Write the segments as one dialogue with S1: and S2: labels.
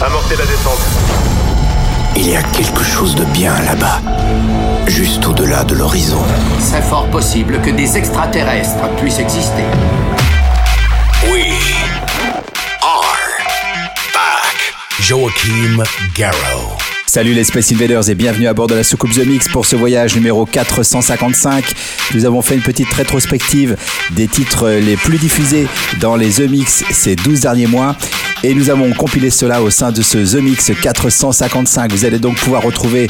S1: Amorcez la descente. Il y a quelque chose de bien là-bas, juste au-delà de l'horizon.
S2: C'est fort possible que des extraterrestres puissent exister.
S3: We are back. Joachim Garrow.
S4: Salut les Space Invaders et bienvenue à bord de la soucoupe The Mix pour ce voyage numéro 455. Nous avons fait une petite rétrospective des titres les plus diffusés dans les The Mix ces 12 derniers mois et nous avons compilé cela au sein de ce The Mix 455. Vous allez donc pouvoir retrouver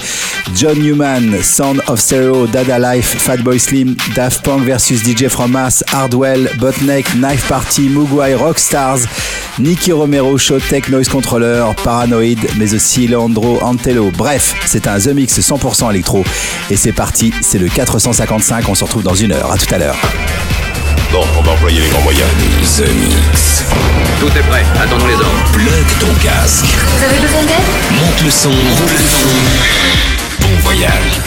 S4: John Newman, Sound of Stereo, Dada Life, Fatboy Slim, Daft Punk versus DJ From Hardwell, Botneck, Knife Party, Mugwai, Rockstars, Nicky Romero, Showtech, Noise Controller, Paranoid, mais aussi Leandro Antello. Bref, c'est un The Mix 100% électro. Et c'est parti, c'est le 455. On se retrouve dans une heure. À tout à l'heure.
S3: Bon, on va employer les grands moyens.
S5: The Mix. Tout
S1: est prêt, attendons les ordres.
S5: Plug ton casque. Vous avez besoin d'aide? Monte le son. Monte le son. Bon voyage.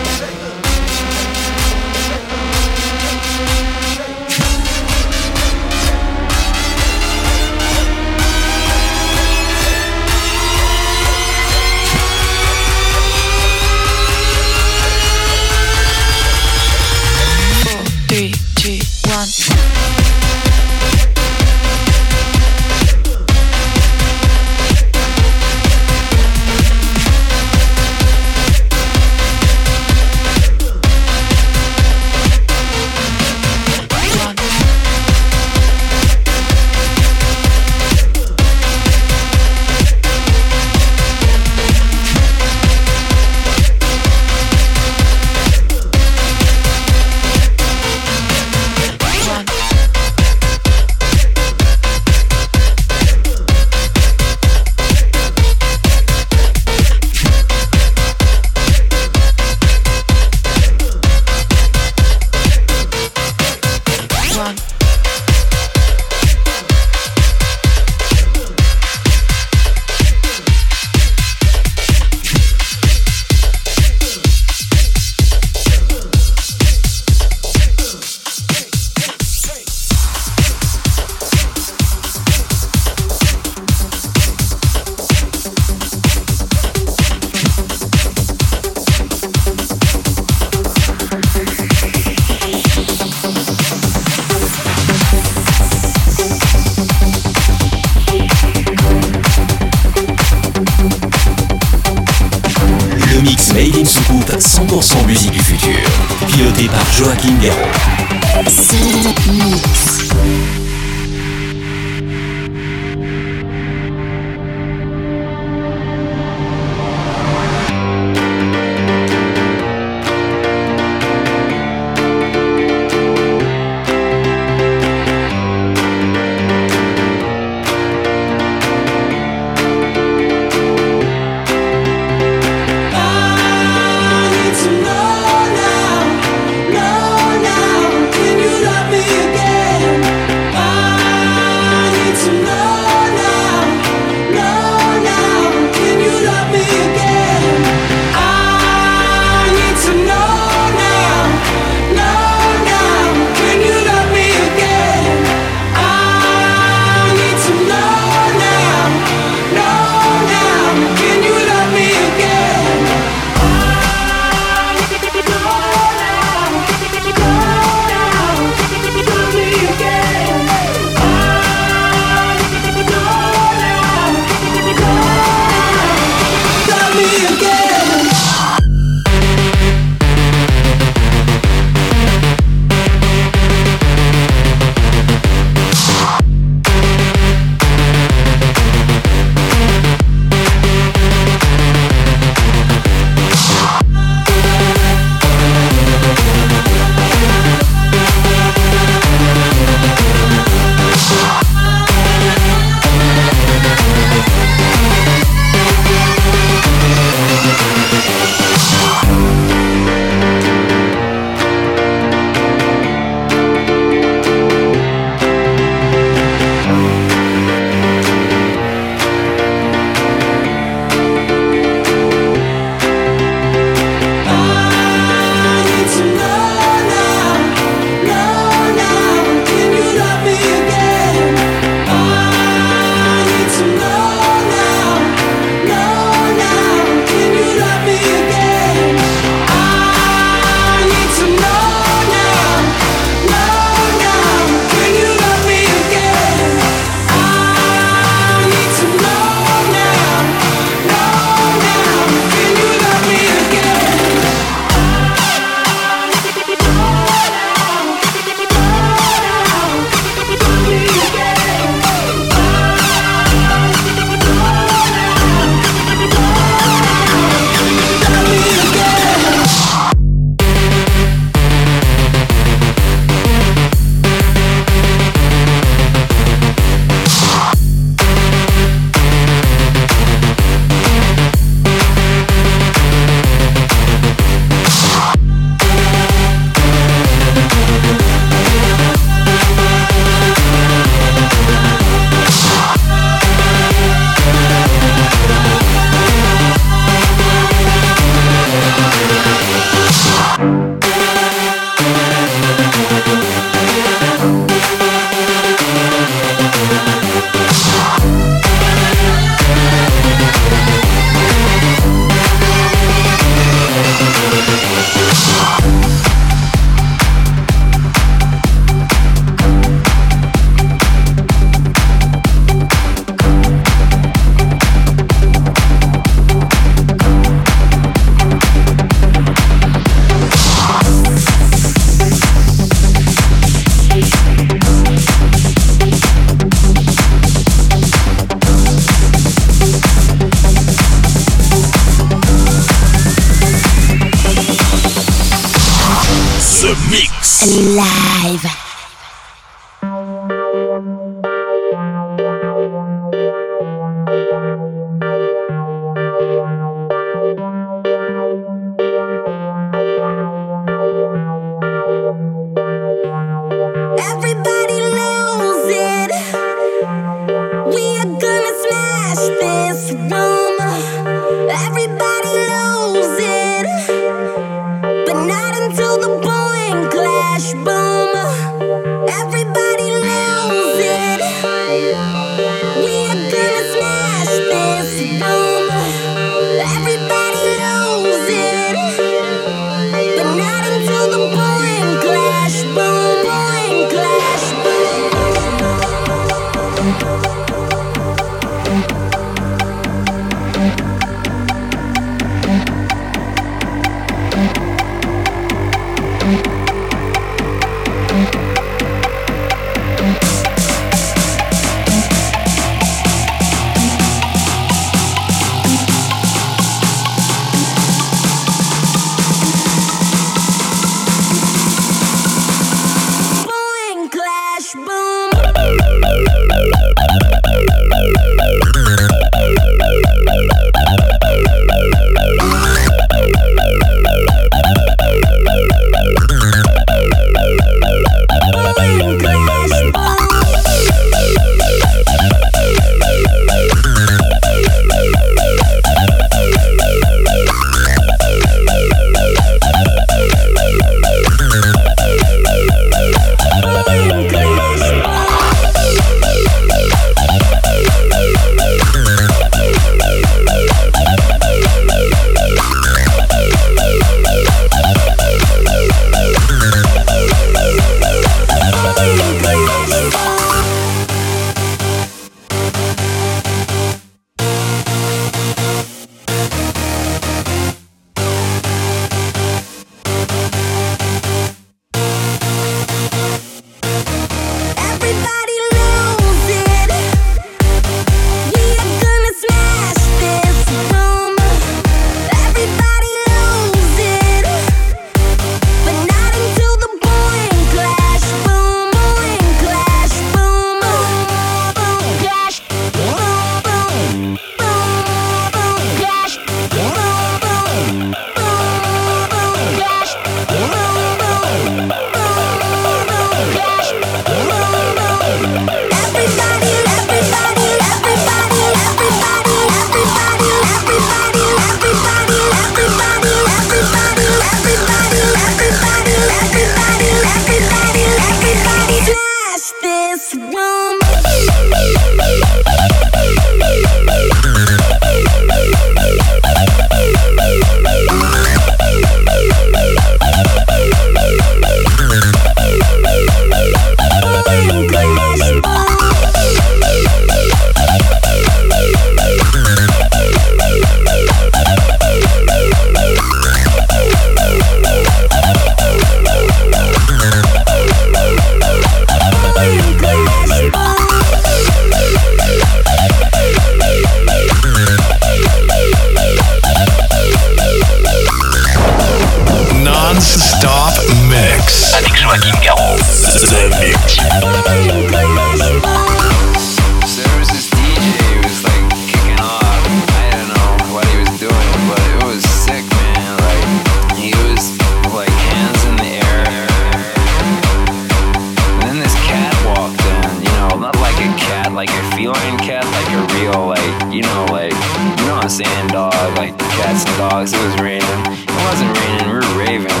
S6: mind, cat, like a real, like, you know, like, you know what I'm saying, dog? Like, cats and dogs, it was raining. It wasn't raining, we were raving.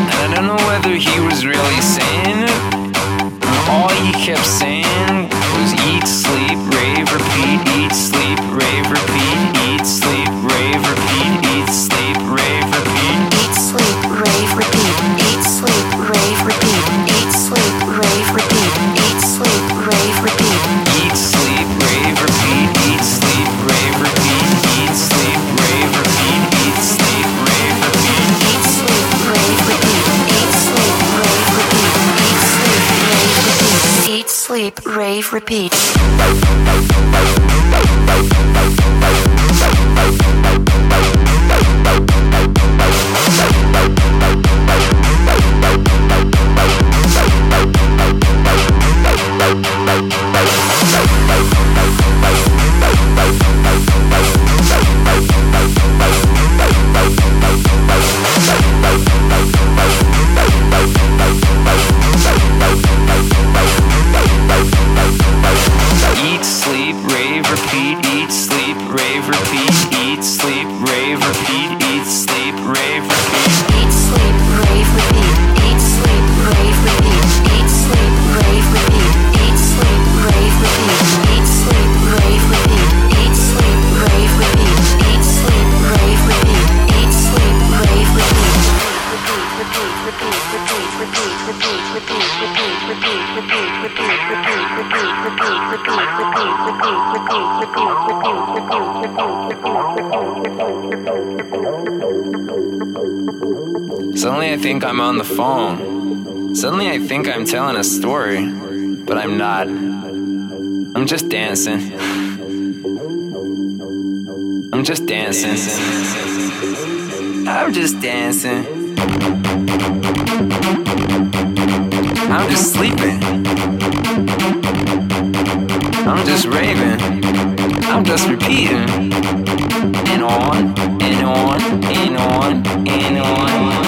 S6: And I don't know whether he was really saying it. All he kept saying
S7: Repeat.
S6: Suddenly I think I'm on the phone. Suddenly I think I'm telling a story, but I'm not. I'm just dancing. I'm just dancing. I'm just dancing. I'm just sleeping. I'm just raving. I'm just repeating. And on, and on, and on, and on.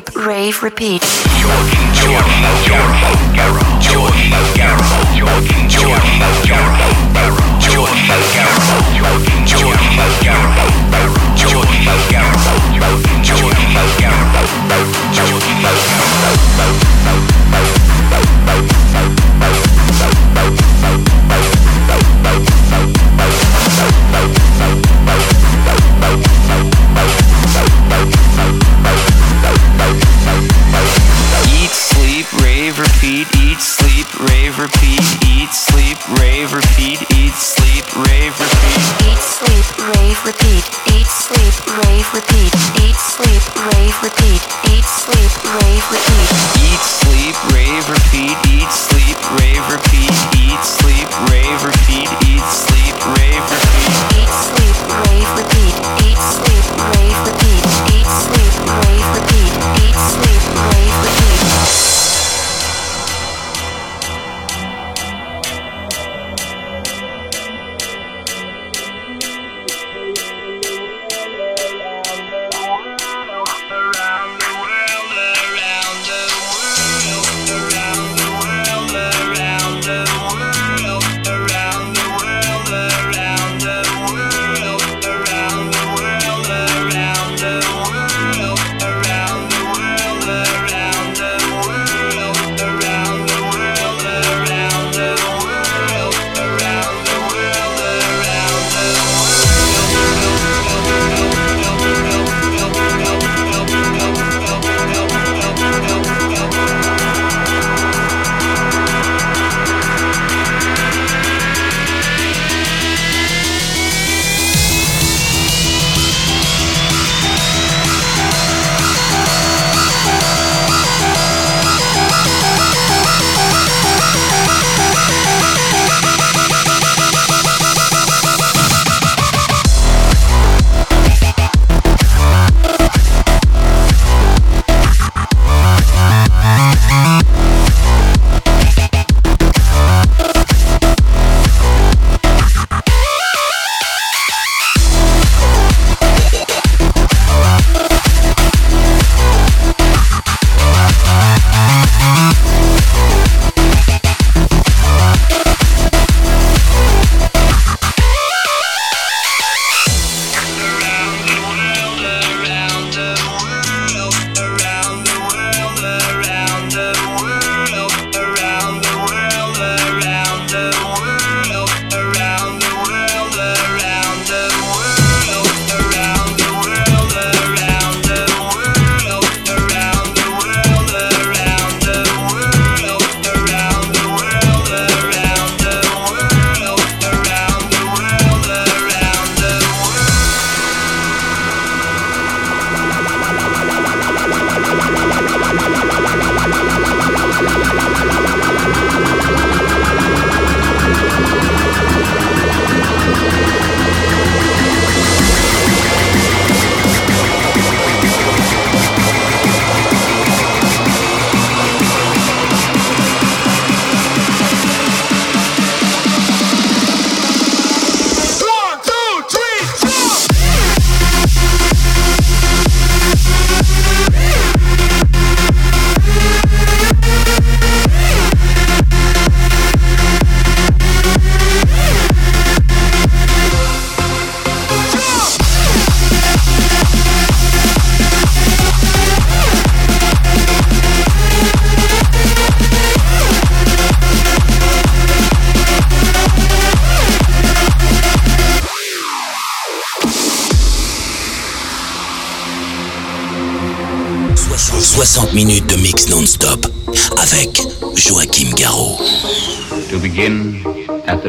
S7: deep rave repeat.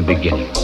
S8: The beginning.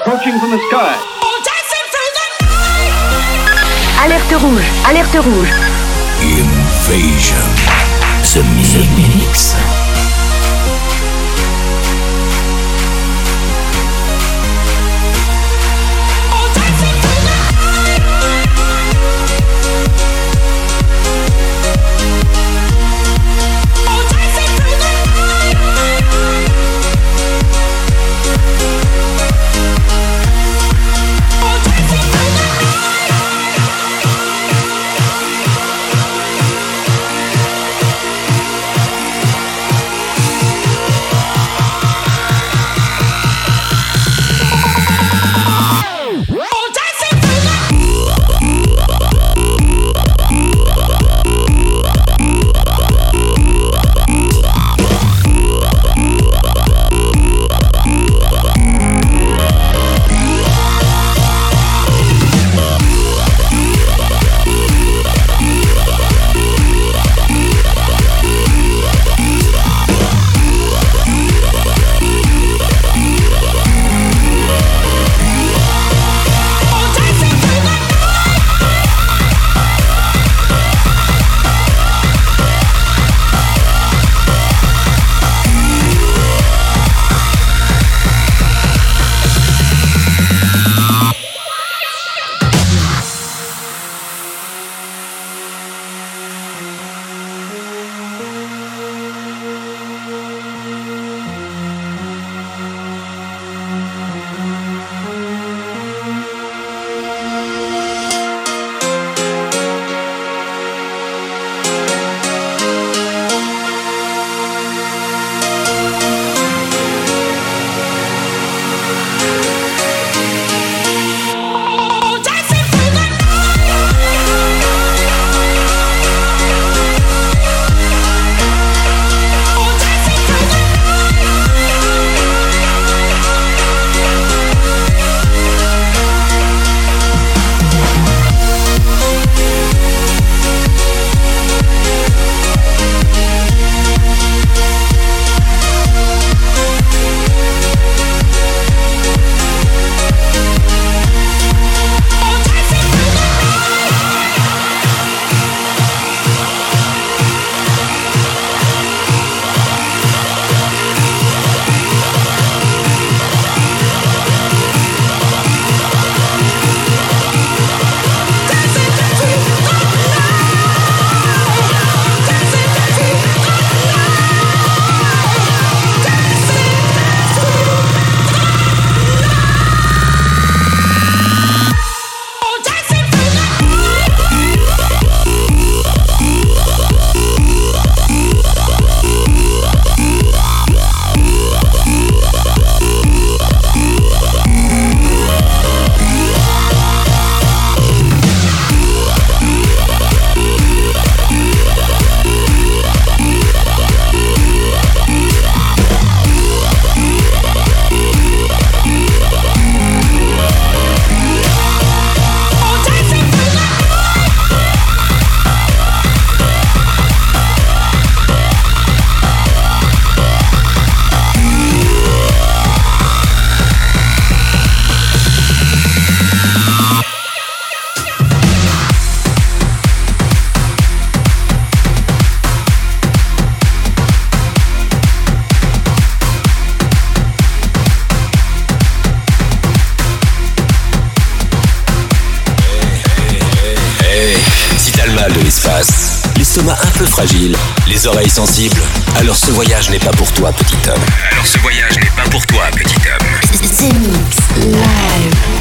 S9: Approaching from the sky.
S10: Alerte rouge, alerte rouge.
S3: Invasion. The Mix.
S5: Les oreilles sensibles. Alors ce voyage n'est pas pour toi, petit homme. Alors ce voyage n'est pas pour toi, petit homme.
S10: The Mix Live.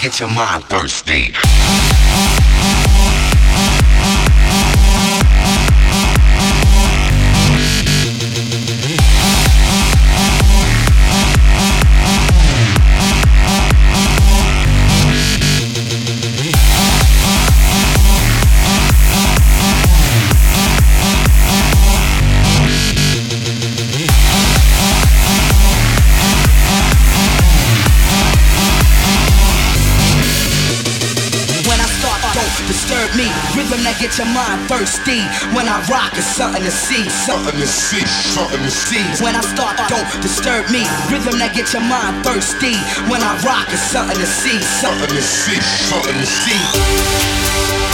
S11: Gets your mind thirsty. That get your mind thirsty. When I rock, it's something to see,
S12: something to see, something to see.
S11: When I start, don't disturb me. Rhythm that get your mind thirsty. When I rock, it's something to see,
S12: something to see, something to see.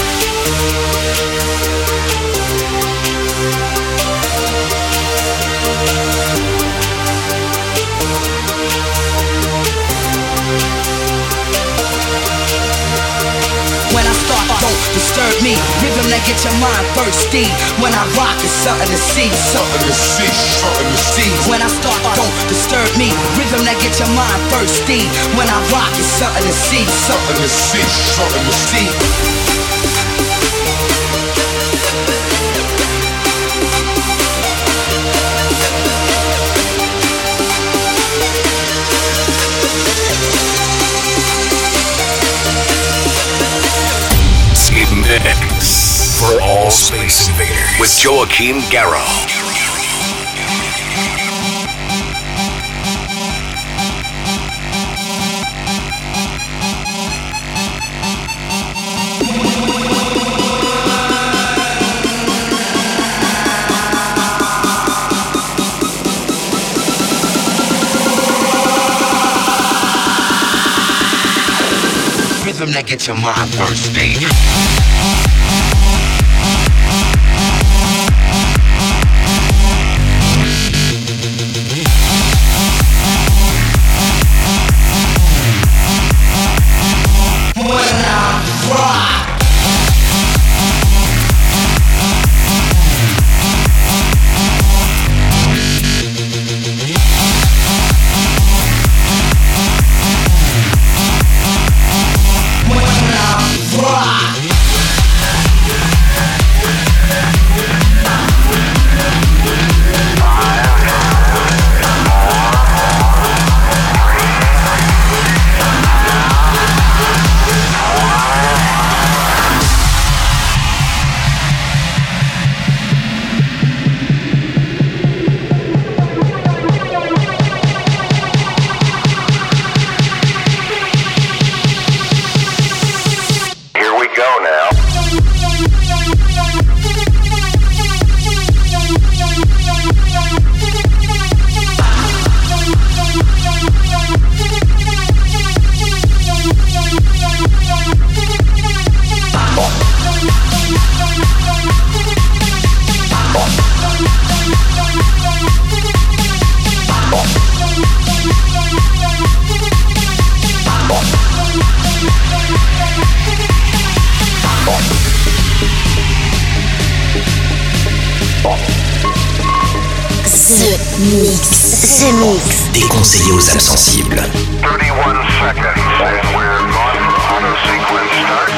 S11: Disturb me. Rhythm that get your mind thirsty. When I rock, it's something to see, something
S12: to see, something to see.
S11: When I start, don't disturb me. Rhythm that get your mind thirsty. When I rock, it's something to see, something
S12: to see, something to
S11: see.
S3: for all space invaders with Joachim Garraud.
S11: Rhythm that gets your mind bursting.
S10: Thirsty.
S5: Déconseillé aux âmes sensibles.
S13: 31 seconds and we're on auto sequence start.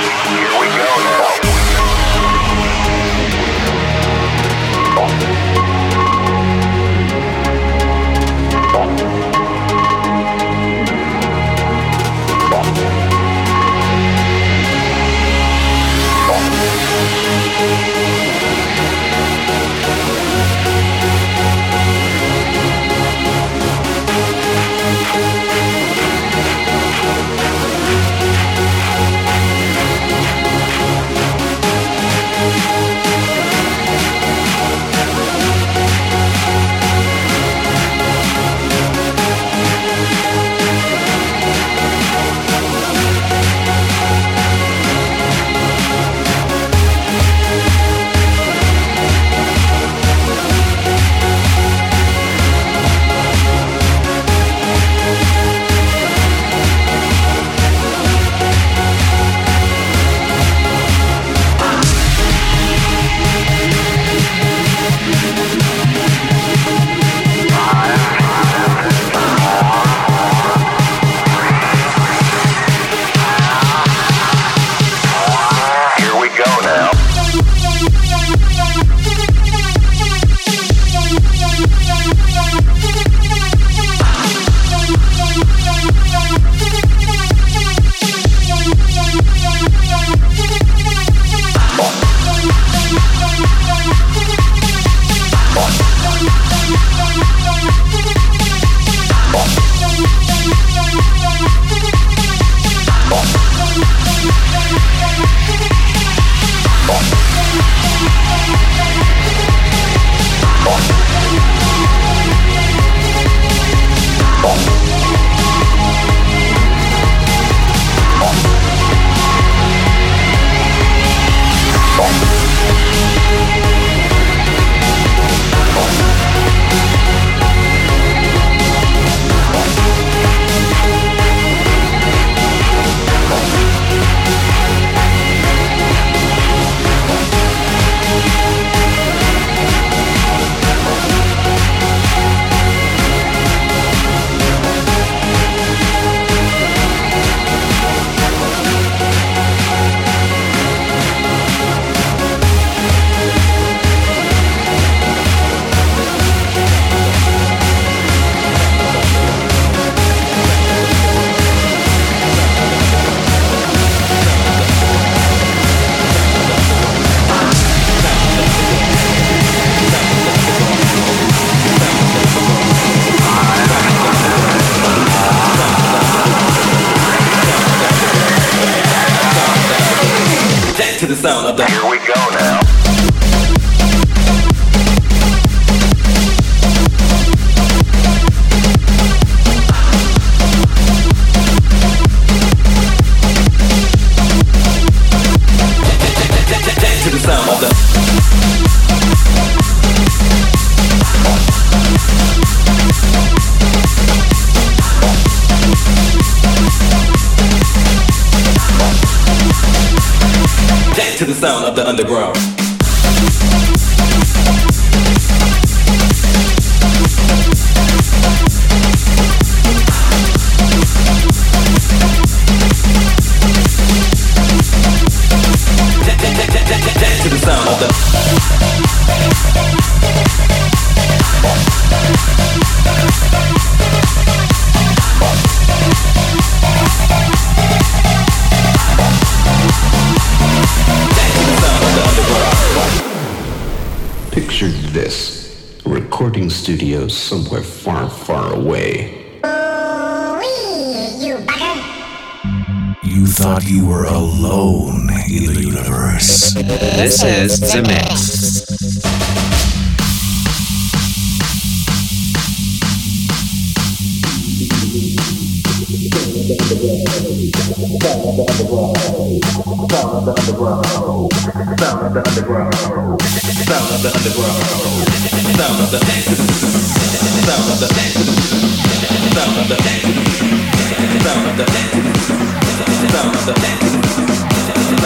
S6: This is Zemixx.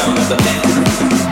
S14: Sound of the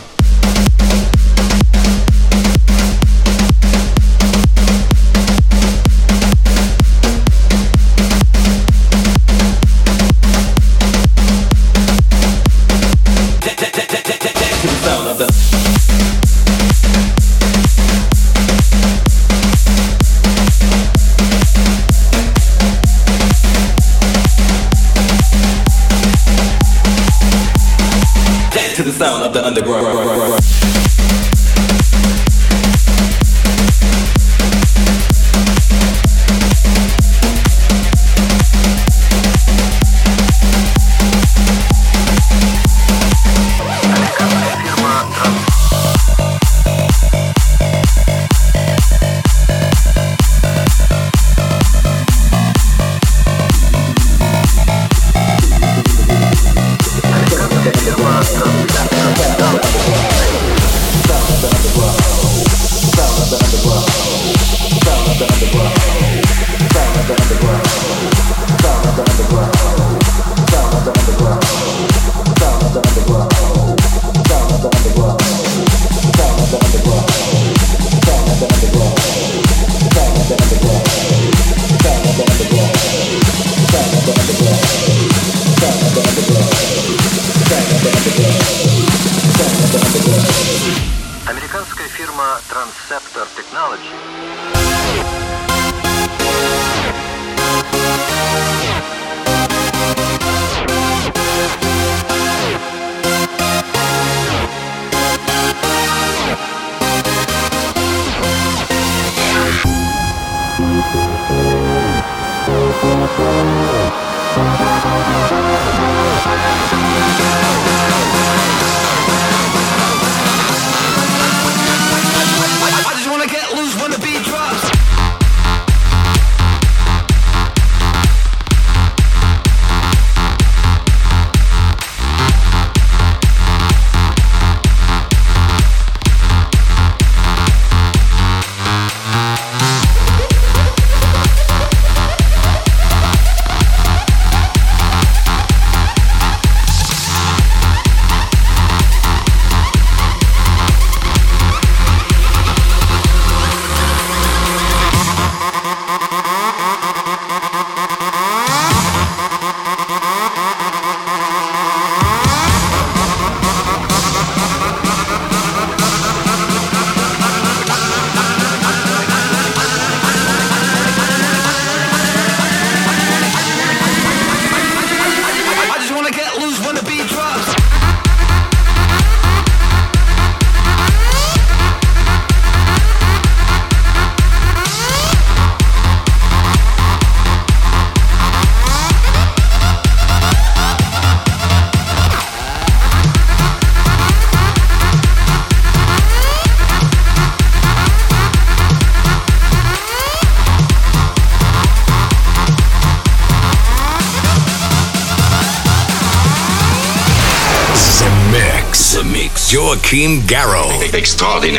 S3: Tadi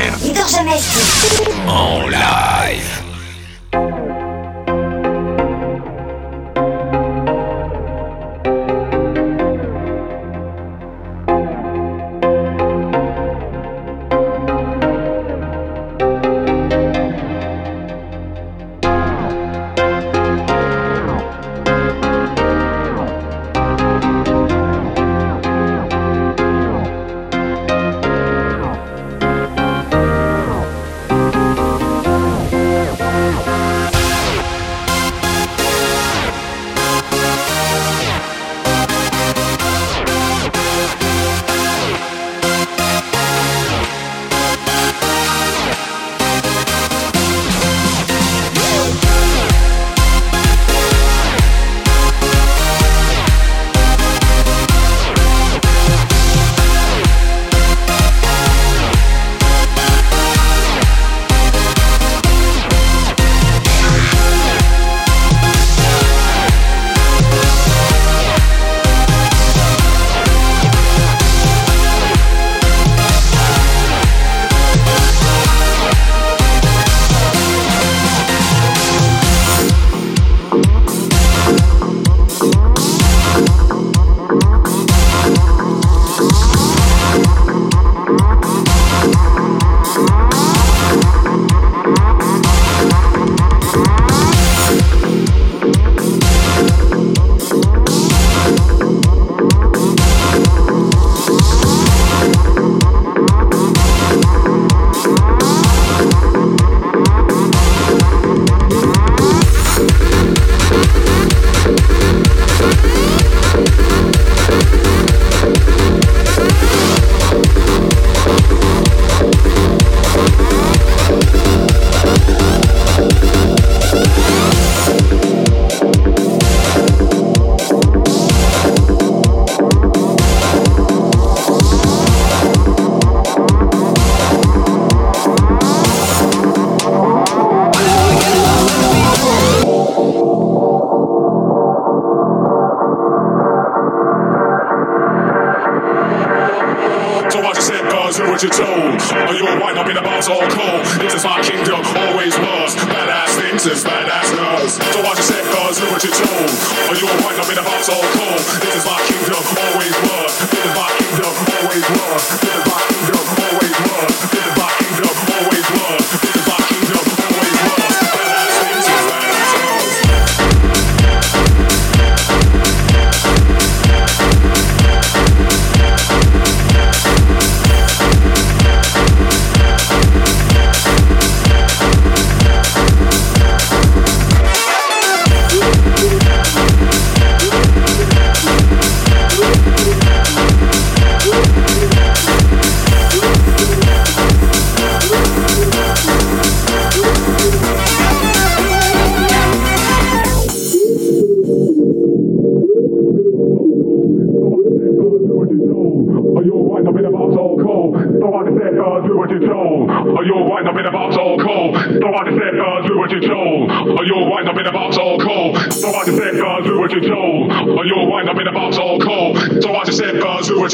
S15: Cause do what you're told. Or you'll wind up in a box all cold. This is my kingdom, always was. Badass things is badass nerves. So watch your step, cause do what you're told. Or you'll wind up in a box all cold. This is my kingdom, always was. This is my kingdom, always was. This is my kingdom, always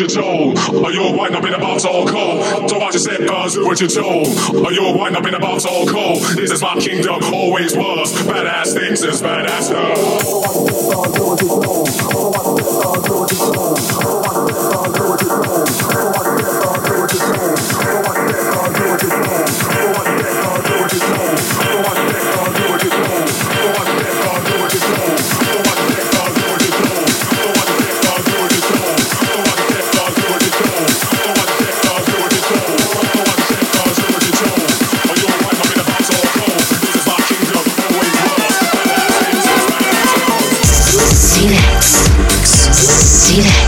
S15: what you're told. Are you a up in a box all cold? So watch your step, cause do what you're told. Are you a up in a box all cold? This is my kingdom, always was. Badass things is badass stuff.
S10: it.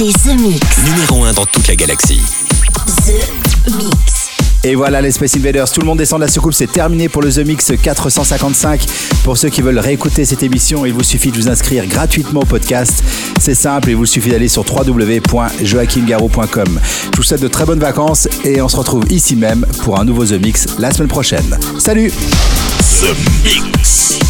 S10: C'est The Mix.
S5: Numéro 1 dans toute la galaxie.
S10: The Mix.
S4: Et voilà les Space Invaders, tout le monde descend de la soucoupe, c'est terminé pour le The Mix 455. Pour ceux qui veulent réécouter cette émission, il vous suffit de vous inscrire gratuitement au podcast. C'est simple, il vous suffit d'aller sur www.joachimgarou.com. Je vous souhaite de très bonnes vacances et on se retrouve ici même pour un nouveau The Mix la semaine prochaine. Salut The
S3: Mix.